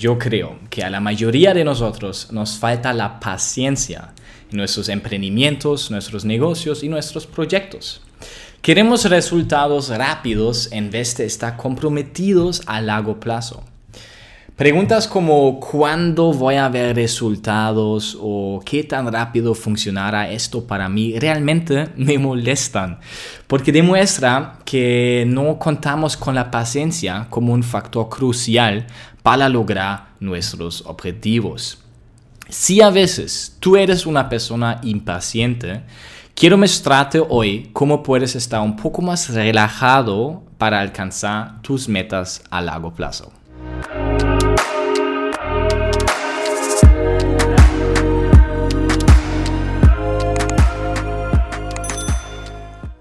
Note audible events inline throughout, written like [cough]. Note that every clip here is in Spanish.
yo creo que a la mayoría de nosotros nos falta la paciencia en nuestros emprendimientos, nuestros negocios y nuestros proyectos. Queremos resultados rápidos en vez de estar comprometidos a largo plazo. Preguntas como ¿cuándo voy a ver resultados? o ¿qué tan rápido funcionará esto para mí? realmente [laughs] me molestan porque demuestra que no contamos con la paciencia como un factor crucial para lograr nuestros objetivos. Si a veces tú eres una persona impaciente, quiero mostrarte hoy cómo puedes estar un poco más relajado para alcanzar tus metas a largo plazo.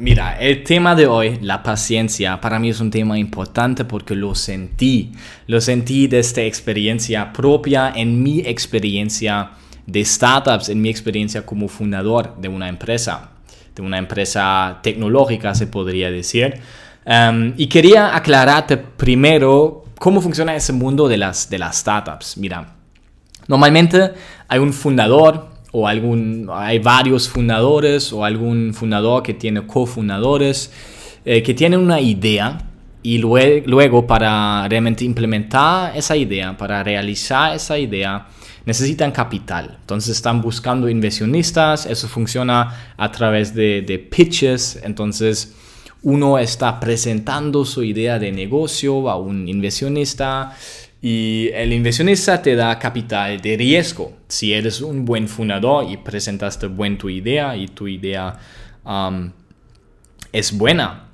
Mira, el tema de hoy, la paciencia, para mí es un tema importante porque lo sentí. Lo sentí desde experiencia propia, en mi experiencia de startups, en mi experiencia como fundador de una empresa, de una empresa tecnológica se podría decir. Um, y quería aclararte primero cómo funciona ese mundo de las, de las startups. Mira, normalmente hay un fundador, o algún, hay varios fundadores o algún fundador que tiene cofundadores eh, que tienen una idea y luego, luego para realmente implementar esa idea, para realizar esa idea, necesitan capital. Entonces están buscando inversionistas, eso funciona a través de, de pitches, entonces uno está presentando su idea de negocio a un inversionista y el inversionista te da capital de riesgo. Si eres un buen fundador y presentaste bien tu idea y tu idea um, es buena.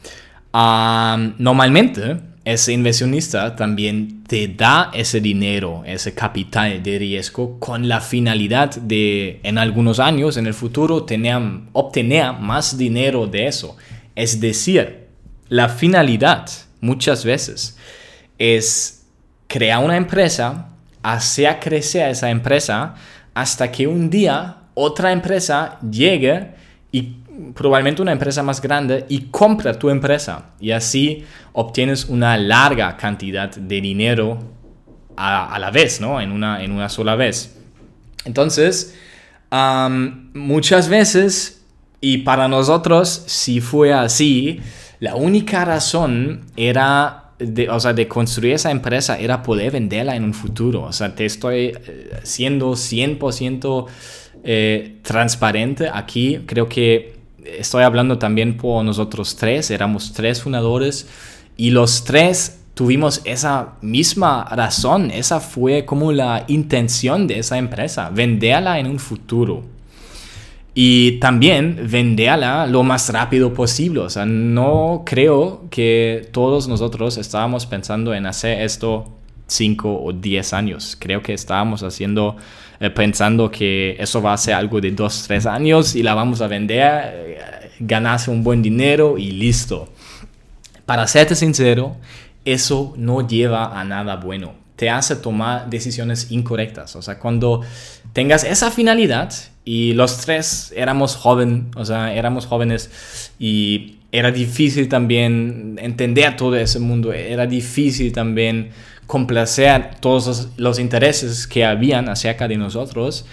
Um, normalmente ese inversionista también te da ese dinero, ese capital de riesgo con la finalidad de en algunos años, en el futuro, tener, obtener más dinero de eso. Es decir, la finalidad muchas veces es crea una empresa, hacer crecer esa empresa hasta que un día otra empresa llegue y probablemente una empresa más grande y compra tu empresa y así obtienes una larga cantidad de dinero a, la vez, ¿no? En una, en una sola vez. Entonces, muchas veces, y para nosotros, si fue así, la única razón era de, o sea, de construir esa empresa era poder venderla en un futuro. O sea, te estoy eh, siendo 100% eh, transparente aquí. Creo que estoy hablando también por nosotros tres. Éramos tres fundadores y los tres tuvimos esa misma razón. Esa fue como la intención de esa empresa, venderla en un futuro y también venderla lo más rápido posible. O sea, no creo que todos nosotros estábamos pensando en hacer esto 5 o 10 años. Creo que estábamos haciendo, eh, pensando que eso va a ser algo de 2, 3 años y la vamos a vender, eh, ganarse un buen dinero y listo. Para serte sincero, eso no lleva a nada bueno. Te hace tomar decisiones incorrectas. O sea, cuando tengas esa finalidad y los tres éramos joven, o sea, éramos jóvenes y era difícil también entender todo ese mundo, era difícil también complacer todos los, intereses que habían acerca de nosotros.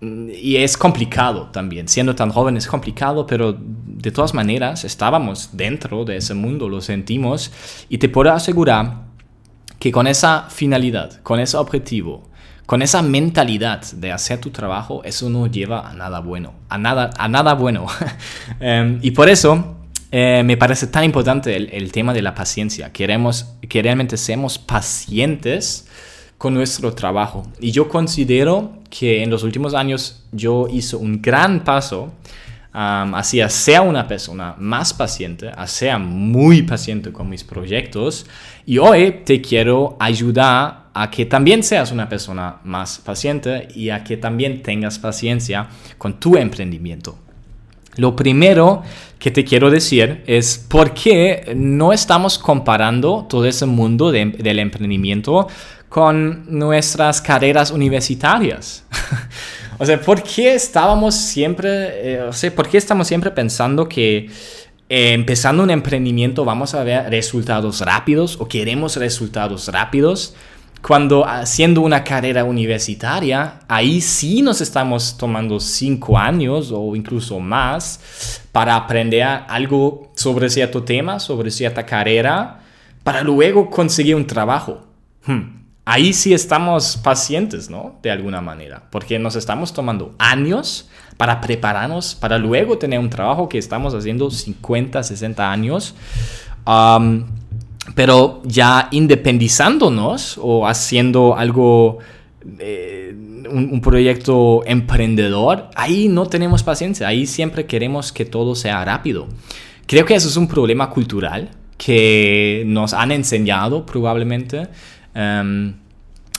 y es complicado también, siendo tan joven es complicado, pero de todas maneras estábamos dentro de ese mundo, lo sentimos y te puedo asegurar que con esa finalidad, con ese objetivo, con esa mentalidad de hacer tu trabajo, eso no lleva a nada bueno, a nada, a nada bueno. [laughs] Em, y por eso eh, me parece tan importante el, tema de la paciencia. Queremos que realmente seamos pacientes con nuestro trabajo. Y yo considero que en los últimos años yo hice un gran paso um, hacia ser una persona más paciente, a ser muy paciente con mis proyectos. Y hoy te quiero ayudar a que también seas una persona más paciente y a que también tengas paciencia con tu emprendimiento. Lo primero que te quiero decir es por qué no estamos comparando todo ese mundo del emprendimiento con nuestras carreras universitarias. [laughs] o sea, ¿por qué estábamos siempre, eh, o sea, por qué estamos siempre pensando que eh, empezando un emprendimiento vamos a ver resultados rápidos o queremos resultados rápidos? Cuando haciendo una carrera universitaria, ahí sí nos estamos tomando cinco años o incluso más para aprender algo sobre cierto tema, sobre cierta carrera, para luego conseguir un trabajo. Hmm. Ahí sí estamos pacientes, ¿no? De alguna manera, porque nos estamos tomando años para prepararnos, para luego tener un trabajo que estamos haciendo 50, 60 años pero ya independizándonos o haciendo algo, eh, un, proyecto emprendedor, ahí no tenemos paciencia, ahí siempre queremos que todo sea rápido. Creo que eso es un problema cultural que nos han enseñado probablemente em,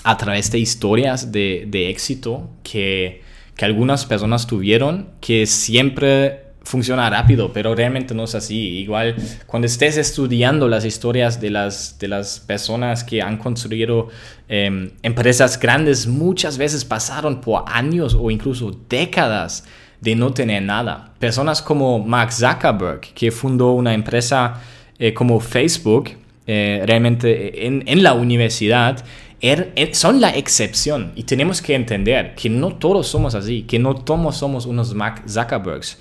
a través de historias de, de éxito que, que algunas personas tuvieron, que siempre funciona rápido, pero realmente no es así. Igual cuando estés estudiando las historias de las, de las personas que han construido em, empresas grandes, muchas veces pasaron por años o incluso décadas de no tener nada. Personas como Mark Zuckerberg, que fundó una empresa eh, como Facebook, eh, realmente en, en, la universidad, er, er, son la excepción y tenemos que entender que no todos somos así, que no todos somos unos Mark Zuckerbergs.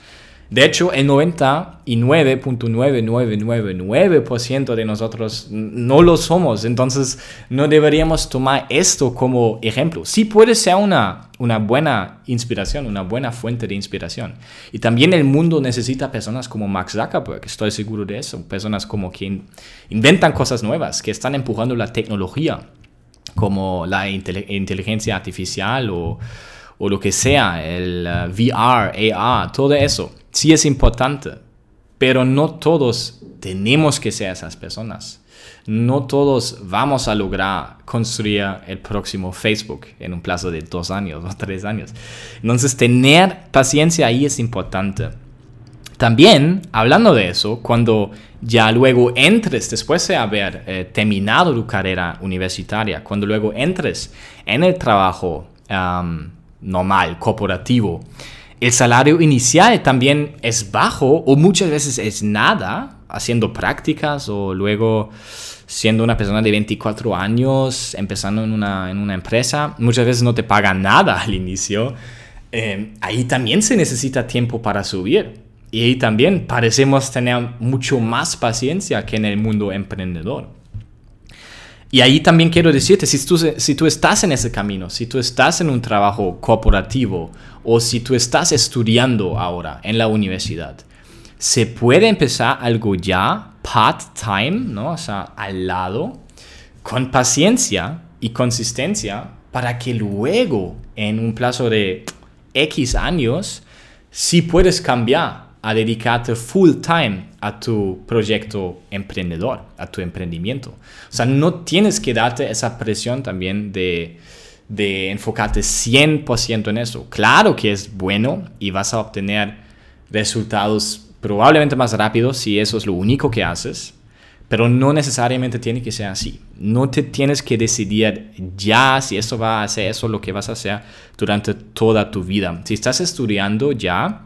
De hecho, el 99.9999% de nosotros no lo somos, entonces no deberíamos tomar esto como ejemplo. Sí puede ser una, una buena inspiración, una buena fuente de inspiración. Y también el mundo necesita personas como Max Zuckerberg, estoy seguro de eso, personas como quien inventan cosas nuevas, que están empujando la tecnología, como la inteligencia artificial o, o lo que sea, el uh, VR, AR, todo eso sí es importante, pero no todos tenemos que ser esas personas. No todos vamos a lograr construir el próximo Facebook en un plazo de dos años o tres años. Entonces, tener paciencia ahí es importante. También, hablando de eso, cuando ya luego entres, después de haber eh, terminado tu carrera universitaria, cuando luego entres en el trabajo normal, corporativo, el salario inicial también es bajo o muchas veces es nada, haciendo prácticas o luego siendo una persona de 24 años, empezando en una, en una empresa, muchas veces no te pagan nada al inicio. Eh, ahí también se necesita tiempo para subir. Y ahí también parecemos tener mucho más paciencia que en el mundo emprendedor. Y ahí también quiero decirte, si tú, si tú estás en ese camino, si tú estás en un trabajo corporativo o si tú estás estudiando ahora en la universidad, se puede empezar algo ya part-time, ¿no? O sea, al lado, con paciencia y consistencia para que luego, en un plazo de X años, sí puedes cambiar a dedicarte full time a tu proyecto emprendedor, a tu emprendimiento. O sea, no tienes que darte esa presión también de, de enfocarte 100% en eso. Claro que es bueno y vas a obtener resultados probablemente más rápidos si eso es lo único que haces, pero no necesariamente tiene que ser así. No te tienes que decidir ya si eso va a ser eso lo que vas a hacer durante toda tu vida. Si estás estudiando ya,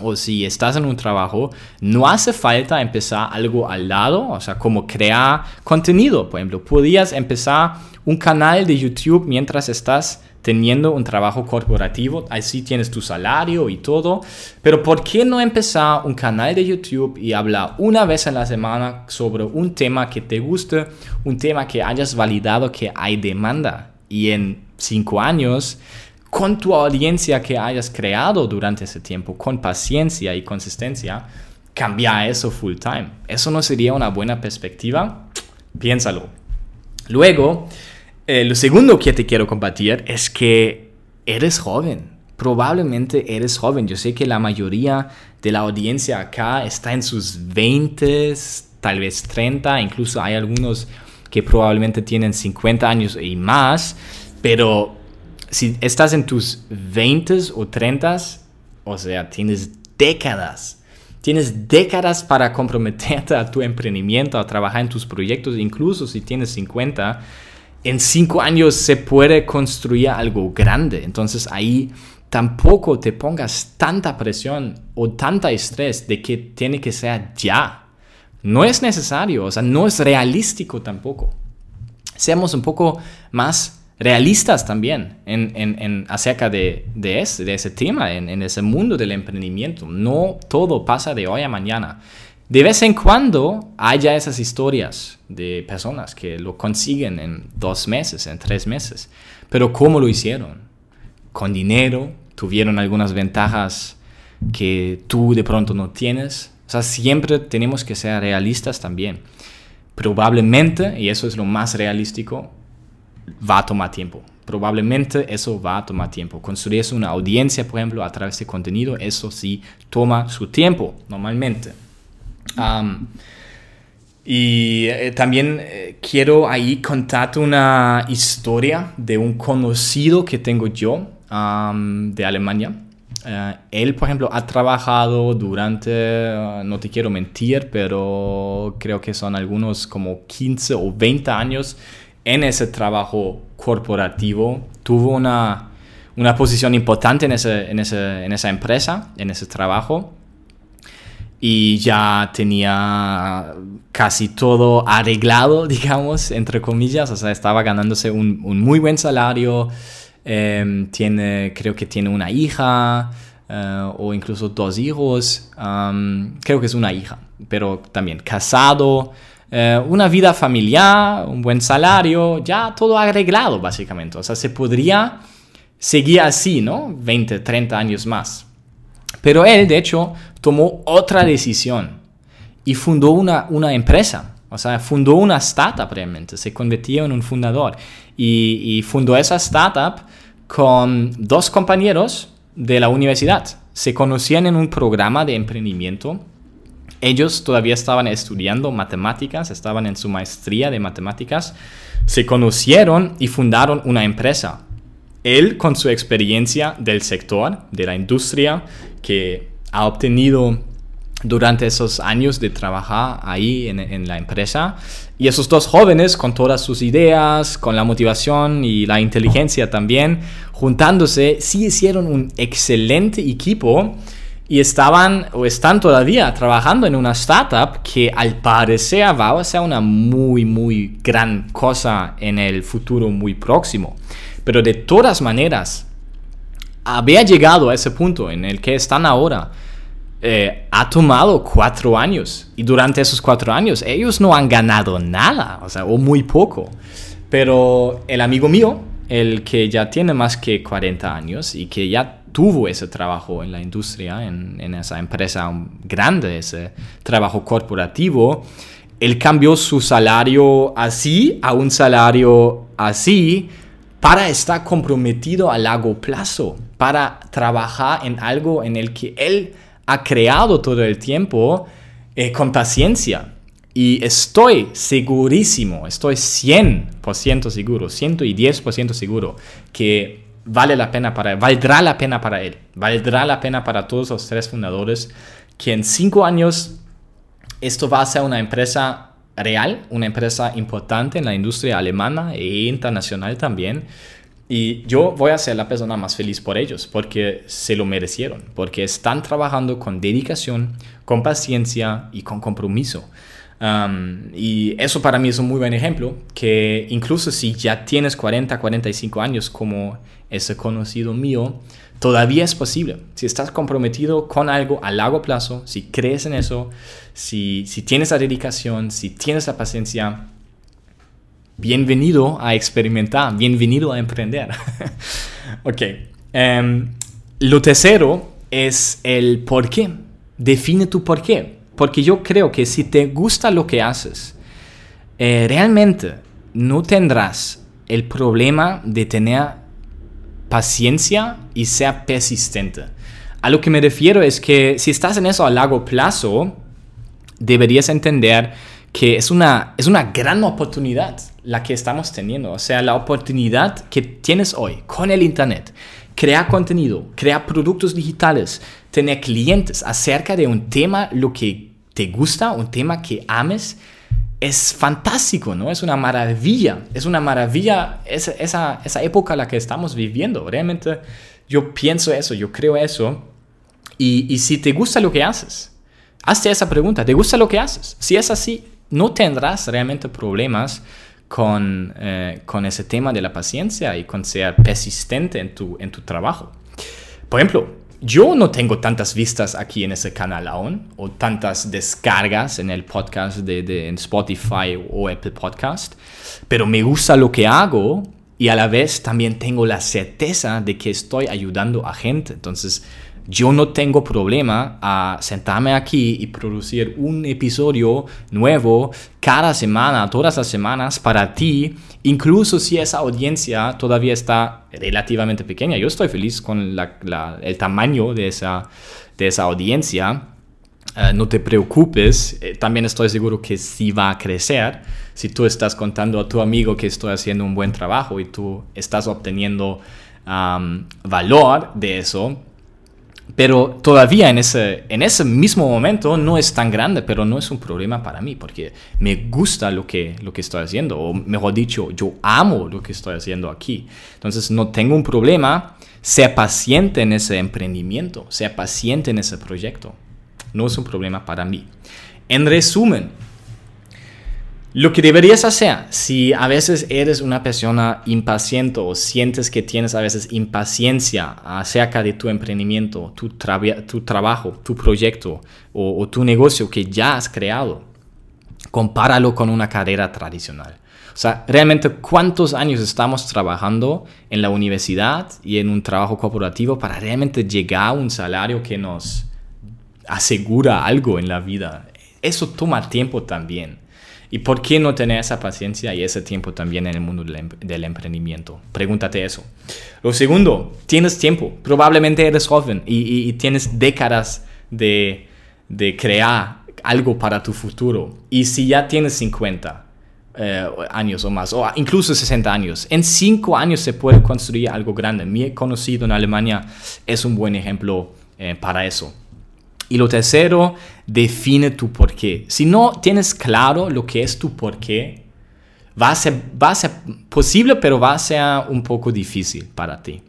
o si estás en un trabajo, no hace falta empezar algo al lado, o sea, como crear contenido, por ejemplo. Podrías empezar un canal de YouTube mientras estás teniendo un trabajo corporativo, así tienes tu salario y todo, pero ¿por qué no empezar un canal de YouTube y hablar una vez en la semana sobre un tema que te guste, un tema que hayas validado que hay demanda? Y en cinco años con tu audiencia que hayas creado durante ese tiempo, con paciencia y consistencia, cambia eso full time. ¿Eso no sería una buena perspectiva? Piénsalo. Luego, eh, lo segundo que te quiero compartir es que eres joven. Probablemente eres joven. Yo sé que la mayoría de la audiencia acá está en sus 20, tal vez 30, incluso hay algunos que probablemente tienen 50 años y más, pero si estás en tus 20 o 30, o sea, tienes décadas. Tienes décadas para comprometerte a tu emprendimiento, a trabajar en tus proyectos, incluso si tienes 50, en 5 años se puede construir algo grande. Entonces ahí tampoco te pongas tanta presión o tanta estrés de que tiene que ser ya. No es necesario, o sea, no es realístico tampoco. seamos un poco más realistas también en, en, acerca de, de, ese, de ese tema, en, en, ese mundo del emprendimiento. No todo pasa de hoy a mañana. De vez en cuando haya esas historias de personas que lo consiguen en dos meses, en tres meses. Pero ¿cómo lo hicieron? Con dinero, tuvieron algunas ventajas que tú de pronto no tienes. O sea, siempre tenemos que ser realistas también. Probablemente, y eso es lo más realístico, va a tomar tiempo. Probablemente eso va a tomar tiempo. Construir una audiencia, por ejemplo, a través de contenido, eso sí toma su tiempo, normalmente. y eh, también eh, quiero ahí contarte una historia de un conocido que tengo yo de Alemania. Eh, él, por ejemplo, ha trabajado durante, no te quiero mentir, pero creo que son algunos como 15 o 20 años en ese trabajo corporativo, tuvo una, una posición importante en, ese, en, ese, en esa empresa, en ese trabajo, y ya tenía casi todo arreglado, [laughs] digamos, entre comillas, o sea, estaba ganándose un, un muy buen salario, em, tiene, creo que tiene una hija, eh, o incluso dos hijos, creo que es una hija, pero también casado, eh, una vida familiar, un buen salario, ya todo arreglado básicamente. O sea, se podría seguir así, ¿no? 20, 30 años más. Pero él, de hecho, tomó otra decisión y fundó una, una empresa. O sea, fundó una startup realmente, se convirtió en un fundador. Y, y fundó esa startup con dos compañeros de la universidad. Se conocían en un programa de emprendimiento ellos todavía estaban estudiando matemáticas, estaban en su maestría de matemáticas, se conocieron y fundaron una empresa. Él con su experiencia del sector, de la industria, que ha obtenido durante esos años de trabajar ahí en, la empresa. Y esos dos jóvenes, con todas sus ideas, con la motivación y la inteligencia también, juntándose, sí hicieron un excelente equipo y estaban o están todavía trabajando en una startup que al parecer va a ser una muy, muy gran cosa en el futuro muy próximo. Pero de todas maneras, había llegado a ese punto en el que están ahora. Eh, ha tomado cuatro años y durante esos cuatro años ellos no han ganado nada, o sea, o muy poco. Pero el amigo mío, el que ya tiene más que 40 años y que ya tuvo ese trabajo en la industria, en, esa empresa grande, ese trabajo corporativo, él cambió su salario así a un salario así para estar comprometido a largo plazo, para trabajar en algo en el que él ha creado todo el tiempo eh, con paciencia. Y estoy segurísimo, estoy 100% seguro, 110% seguro que vale la pena para valdrá la pena para él, valdrá la pena para todos los tres fundadores que en cinco años esto va a ser una empresa real, una empresa importante en la industria alemana e internacional también. Y yo voy a ser la persona más feliz por ellos, porque se lo merecieron, porque están trabajando con dedicación, con paciencia y con compromiso. Um, y eso para mí es un muy buen ejemplo, que incluso si ya tienes 40, 45 años como ese conocido mío, todavía es posible. Si estás comprometido con algo a largo plazo, si crees en eso, si, si tienes la dedicación, si tienes la paciencia, bienvenido a experimentar, bienvenido a emprender. [laughs] ok. Em, lo tercero es el por qué. Define tu por qué. Porque yo creo que si te gusta lo que haces, eh, realmente no tendrás el problema de tener paciencia y sea persistente. A lo que me refiero es que si estás en eso a largo plazo, deberías entender que es una, es una gran oportunidad la que estamos teniendo. O sea, la oportunidad que tienes hoy con el Internet. Crear contenido, crear productos digitales, tener clientes acerca de un tema, lo que te gusta, un tema que ames es fantástico, ¿no? Es una maravilla, es una maravilla esa, esa, esa época la que estamos viviendo. Realmente yo pienso eso, yo creo eso. Y, y si te gusta lo que haces, hazte esa pregunta, ¿te gusta lo que haces? Si es así, no tendrás realmente problemas con, eh, con ese tema de la paciencia y con ser persistente en tu, en tu trabajo. Por ejemplo, yo no tengo tantas vistas aquí en ese canal aún, o tantas descargas en el podcast de, en Spotify o Apple Podcast, pero me gusta lo que hago y a la vez también tengo la certeza de que estoy ayudando a gente. Entonces, yo no tengo problema a sentarme aquí y producir un episodio nuevo cada semana, todas las semanas para ti, incluso si esa audiencia todavía está relativamente pequeña. Yo estoy feliz con el tamaño de esa, de esa audiencia. Eh, no te preocupes, eh, también estoy seguro que sí va a crecer. Si tú estás contando a tu amigo que estoy haciendo un buen trabajo y tú estás obteniendo valor de eso, pero todavía en ese, en ese mismo momento no es tan grande, pero no es un problema para mí porque me gusta lo que, lo que estoy haciendo, o mejor dicho, yo amo lo que estoy haciendo aquí. Entonces no tengo un problema, sea paciente en ese emprendimiento, sea paciente en ese proyecto. No es un problema para mí. En resumen, lo que deberías hacer, si a veces eres una persona impaciente o sientes que tienes a veces impaciencia acerca de tu emprendimiento, tu, trabajo, tu proyecto o, o tu negocio que ya has creado, compáralo con una carrera tradicional. O sea, realmente cuántos años estamos trabajando en la universidad y en un trabajo corporativo para realmente llegar a un salario que nos asegura algo en la vida. Eso toma tiempo también. ¿Y por qué no tener esa paciencia y ese tiempo también en el mundo del, em-, emprendimiento? Pregúntate eso. Lo segundo, tienes tiempo. Probablemente eres joven y, tienes décadas de, de, crear algo para tu futuro. Y si ya tienes 50 eh, años o más, o incluso 60 años, en 5 años se puede construir algo grande. Mi conocido en Alemania es un buen ejemplo eh, para eso. Y lo tercero, define tu porqué. Si no tienes claro lo que es tu porqué, va a ser, va a ser posible, pero va a ser un poco difícil para ti.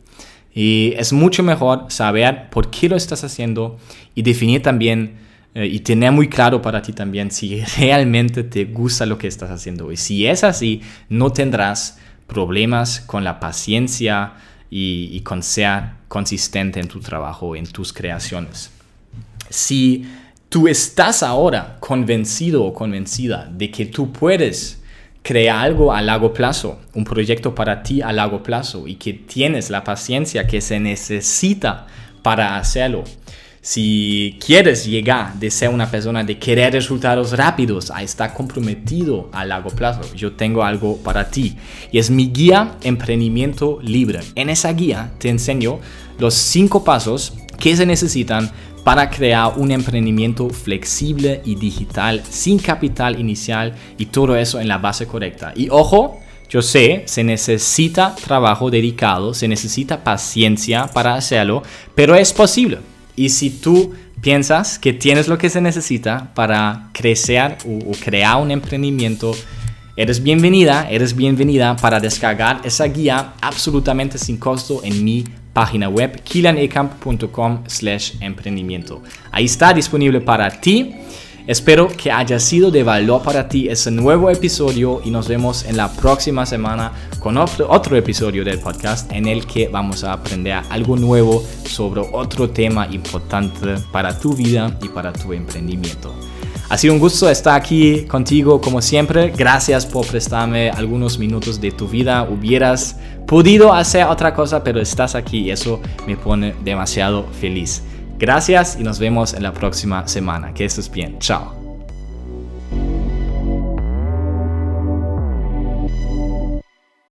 Y es mucho mejor saber por qué lo estás haciendo y definir también eh, y tener muy claro para ti también si [laughs] realmente te gusta lo que estás haciendo. Y si es así, no tendrás problemas con la paciencia y, y con ser consistente en tu trabajo, en tus creaciones si tú estás ahora convencido o convencida de que tú puedes crear algo a largo plazo, un proyecto para ti a largo plazo y que tienes la paciencia que se necesita para hacerlo. Si quieres llegar de ser una persona de querer resultados rápidos a estar comprometido a largo plazo, yo tengo algo para ti y es mi guía Emprendimiento Libre. En esa guía te enseño los cinco pasos que se necesitan para crear un emprendimiento flexible y digital sin capital inicial y todo eso en la base correcta. Y ojo, yo sé, se necesita trabajo dedicado, se necesita paciencia para hacerlo, pero es posible. Y si tú piensas que tienes lo que se necesita para crecer o, crear un emprendimiento, eres bienvenida, eres bienvenida para descargar esa guía absolutamente sin costo en mi página web kilanekamp.com slash emprendimiento. Ahí está disponible para ti. Espero que haya sido de valor para ti ese nuevo episodio y nos vemos en la próxima semana con otro, otro, episodio del podcast en el que vamos a aprender algo nuevo sobre otro tema importante para tu vida y para tu emprendimiento. Ha sido un gusto estar aquí contigo como siempre. Gracias por prestarme algunos minutos de tu vida. Hubieras podido hacer otra cosa, pero estás aquí y eso me pone demasiado feliz. Gracias y nos vemos en la próxima semana. Que estés bien. Chao.